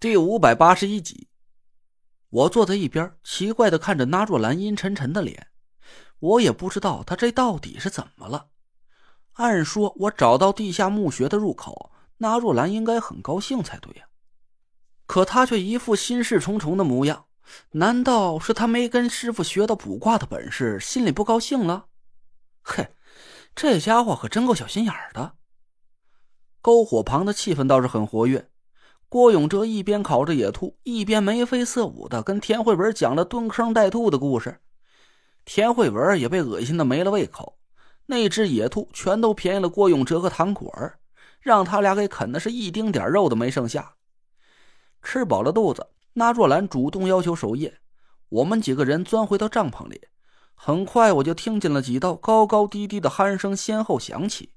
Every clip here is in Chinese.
第五百八十一集，我坐在一边，奇怪的看着纳若兰阴沉沉的脸。我也不知道他这到底是怎么了。按说，我找到地下墓穴的入口，纳若兰应该很高兴才对呀。可他却一副心事重重的模样。难道是他没跟师傅学到卜卦的本事，心里不高兴了？嘿，这家伙可真够小心眼的。篝火旁的气氛倒是很活跃。郭永哲一边烤着野兔，一边眉飞色舞的跟田慧文讲了蹲坑带兔的故事。田慧文也被恶心的没了胃口。那只野兔全都便宜了郭永哲和唐果儿，让他俩给啃的是一丁点肉都没剩下。吃饱了肚子，那若兰主动要求守夜。我们几个人钻回到帐篷里，很快我就听见了几道高高低低的鼾声先后响起。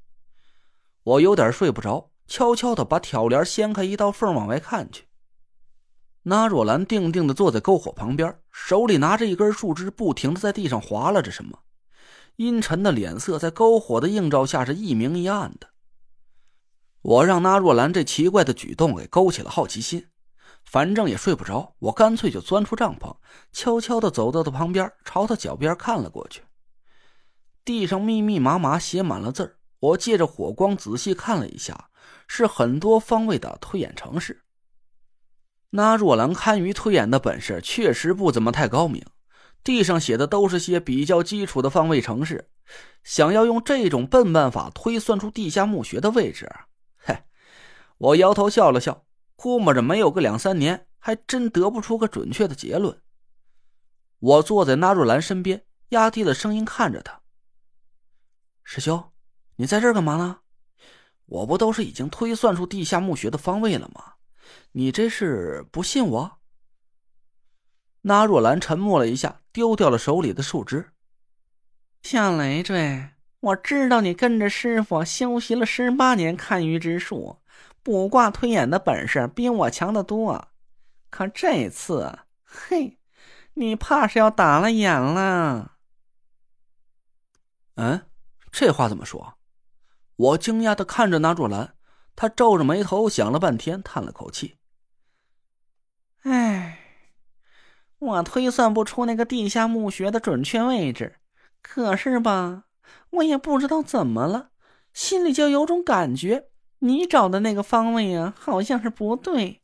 我有点睡不着，悄悄的把挑帘掀开一道缝往外看去。那若兰定定的坐在篝火旁边，手里拿着一根树枝，不停的在地上划拉着什么。阴沉的脸色在篝火的映照下是一明一暗的。我让那若兰这奇怪的举动给勾起了好奇心，反正也睡不着，我干脆就钻出帐篷，悄悄的走到他旁边，朝他脚边看了过去。地上密密麻麻写满了字儿。我借着火光仔细看了一下，是很多方位的推演程式。那若兰堪舆推演的本事确实不怎么太高明，地上写的都是些比较基础的方位程式，想要用这种笨办法推算出地下墓穴的位置，嘿，我摇头笑了笑，估摸着没有个两三年，还真得不出个准确的结论。我坐在那若兰身边，压低了声音看着他，师兄。你在这儿干嘛呢？我不都是已经推算出地下墓穴的方位了吗？你这是不信我？那若兰沉默了一下，丢掉了手里的树枝。向累赘，我知道你跟着师傅修习了十八年看鱼之术，卜卦推演的本事比我强得多。可这次，嘿，你怕是要打了眼了。嗯，这话怎么说？我惊讶的看着那若兰，她皱着眉头想了半天，叹了口气：“哎，我推算不出那个地下墓穴的准确位置，可是吧，我也不知道怎么了，心里就有种感觉，你找的那个方位啊，好像是不对。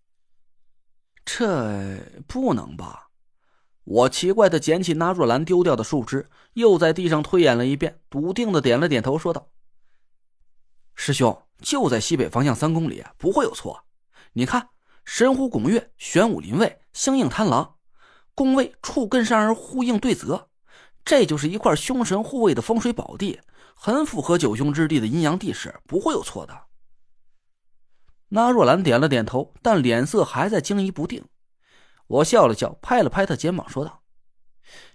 这不能吧？”我奇怪的捡起那若兰丢掉的树枝，又在地上推演了一遍，笃定的点了点头，说道。师兄就在西北方向三公里，不会有错。你看，神虎拱月，玄武临位，相应贪狼，宫位处艮山而呼应对泽，这就是一块凶神护卫的风水宝地，很符合九凶之地的阴阳地势，不会有错的。那若兰点了点头，但脸色还在惊疑不定。我笑了笑，拍了拍他肩膀，说道：“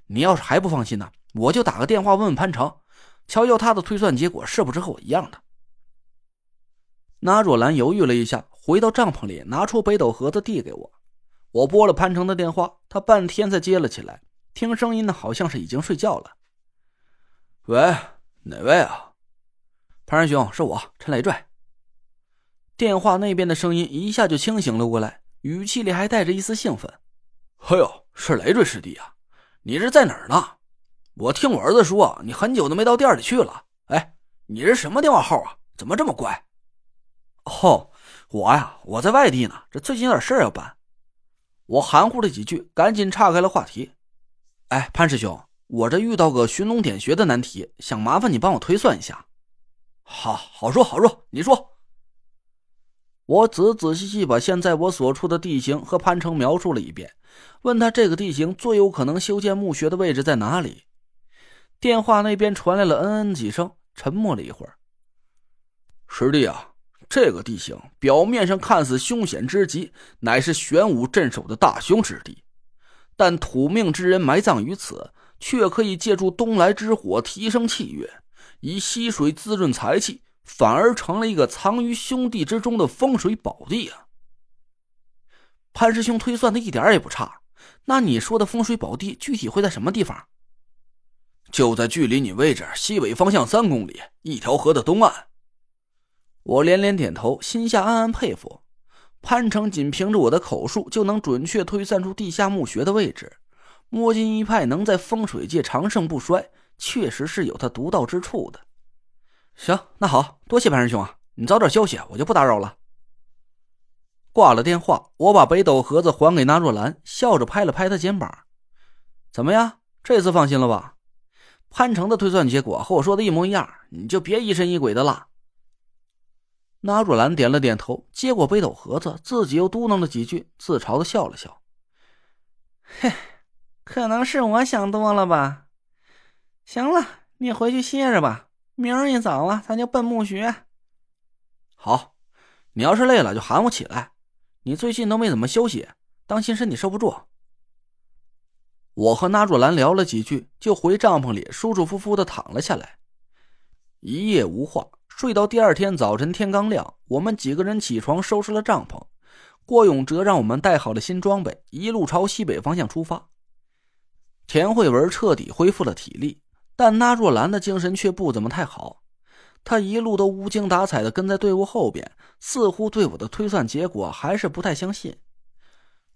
你要是还不放心呢，我就打个电话问问潘成，瞧瞧他的推算结果是不是和我一样的。”那若兰犹豫了一下，回到帐篷里，拿出北斗盒子递给我。我拨了潘成的电话，他半天才接了起来。听声音呢，好像是已经睡觉了。喂，哪位啊？潘仁兄，是我陈累赘。电话那边的声音一下就清醒了过来，语气里还带着一丝兴奋。哎呦，是累赘师弟啊！你这在哪儿呢？我听我儿子说，你很久都没到店里去了。哎，你这什么电话号啊？怎么这么怪？哦，我呀，我在外地呢，这最近有点事儿要办。我含糊了几句，赶紧岔开了话题。哎，潘师兄，我这遇到个寻龙点穴的难题，想麻烦你帮我推算一下。好，好说好说，你说。我仔仔细细把现在我所处的地形和潘成描述了一遍，问他这个地形最有可能修建墓穴的位置在哪里。电话那边传来了嗯嗯几声，沉默了一会儿。师弟啊。这个地形表面上看似凶险之极，乃是玄武镇守的大凶之地，但土命之人埋葬于此，却可以借助东来之火提升气运，以溪水滋润财气，反而成了一个藏于兄弟之中的风水宝地啊！潘师兄推算的一点也不差，那你说的风水宝地具体会在什么地方？就在距离你位置西北方向三公里，一条河的东岸。我连连点头，心下暗暗佩服。潘成仅凭着我的口述就能准确推算出地下墓穴的位置。摸金一派能在风水界长盛不衰，确实是有他独到之处的。行，那好多谢潘师兄啊，你早点休息，我就不打扰了。挂了电话，我把北斗盒子还给纳若兰，笑着拍了拍他肩膀：“怎么样，这次放心了吧？潘成的推算结果和我说的一模一样，你就别疑神疑鬼的了。”纳若兰点了点头，接过北斗盒子，自己又嘟囔了几句，自嘲的笑了笑：“嘿，可能是我想多了吧。行了，你回去歇着吧，明儿一早啊，咱就奔墓穴。好，你要是累了就喊我起来。”你最近都没怎么休息，当心身体受不住。我和纳若兰聊了几句，就回帐篷里舒舒服服的躺了下来。一夜无话，睡到第二天早晨天刚亮，我们几个人起床收拾了帐篷。郭永哲让我们带好了新装备，一路朝西北方向出发。田慧文彻底恢复了体力，但那若兰的精神却不怎么太好。他一路都无精打采的跟在队伍后边，似乎对我的推算结果还是不太相信。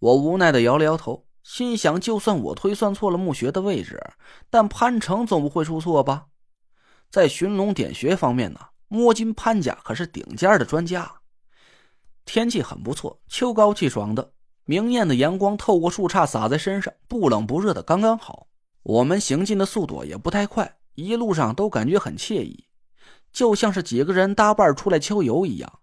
我无奈的摇了摇头，心想：就算我推算错了墓穴的位置，但潘成总不会出错吧？在寻龙点穴方面呢，摸金潘家可是顶尖的专家。天气很不错，秋高气爽的，明艳的阳光透过树杈洒在身上，不冷不热的刚刚好。我们行进的速度也不太快，一路上都感觉很惬意。就像是几个人搭伴出来秋游一样，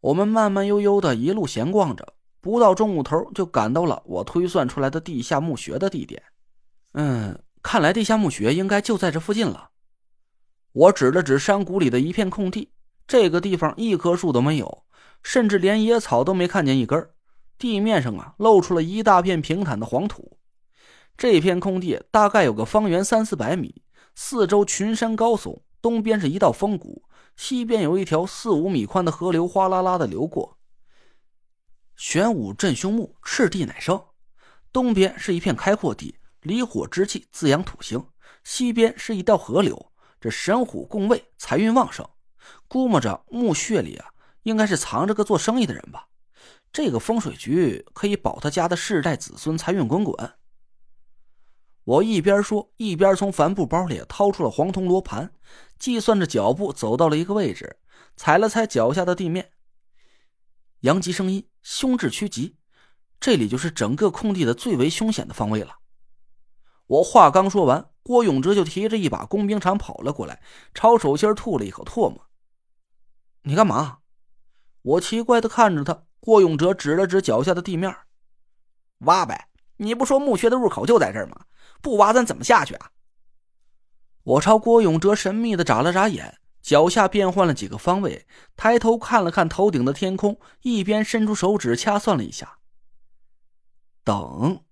我们慢慢悠悠的一路闲逛着，不到中午头就赶到了我推算出来的地下墓穴的地点。嗯，看来地下墓穴应该就在这附近了。我指了指山谷里的一片空地，这个地方一棵树都没有，甚至连野草都没看见一根。地面上啊，露出了一大片平坦的黄土。这片空地大概有个方圆三四百米，四周群山高耸。东边是一道峰谷，西边有一条四五米宽的河流，哗啦啦的流过。玄武镇凶木，赤地乃生。东边是一片开阔地，离火之气滋养土星。西边是一道河流，这神虎共位，财运旺盛。估摸着墓穴里啊，应该是藏着个做生意的人吧？这个风水局可以保他家的世代子孙财运滚滚。我一边说，一边从帆布包里掏出了黄铜罗盘，计算着脚步，走到了一个位置，踩了踩脚下的地面。阳极生阴，凶至趋吉，这里就是整个空地的最为凶险的方位了。我话刚说完，郭永哲就提着一把工兵铲跑了过来，朝手心吐了一口唾沫。你干嘛？我奇怪的看着他。郭永哲指了指脚下的地面，挖呗！你不说墓穴的入口就在这儿吗？不挖，咱怎么下去啊？我朝郭永哲神秘的眨了眨眼，脚下变换了几个方位，抬头看了看头顶的天空，一边伸出手指掐算了一下。等。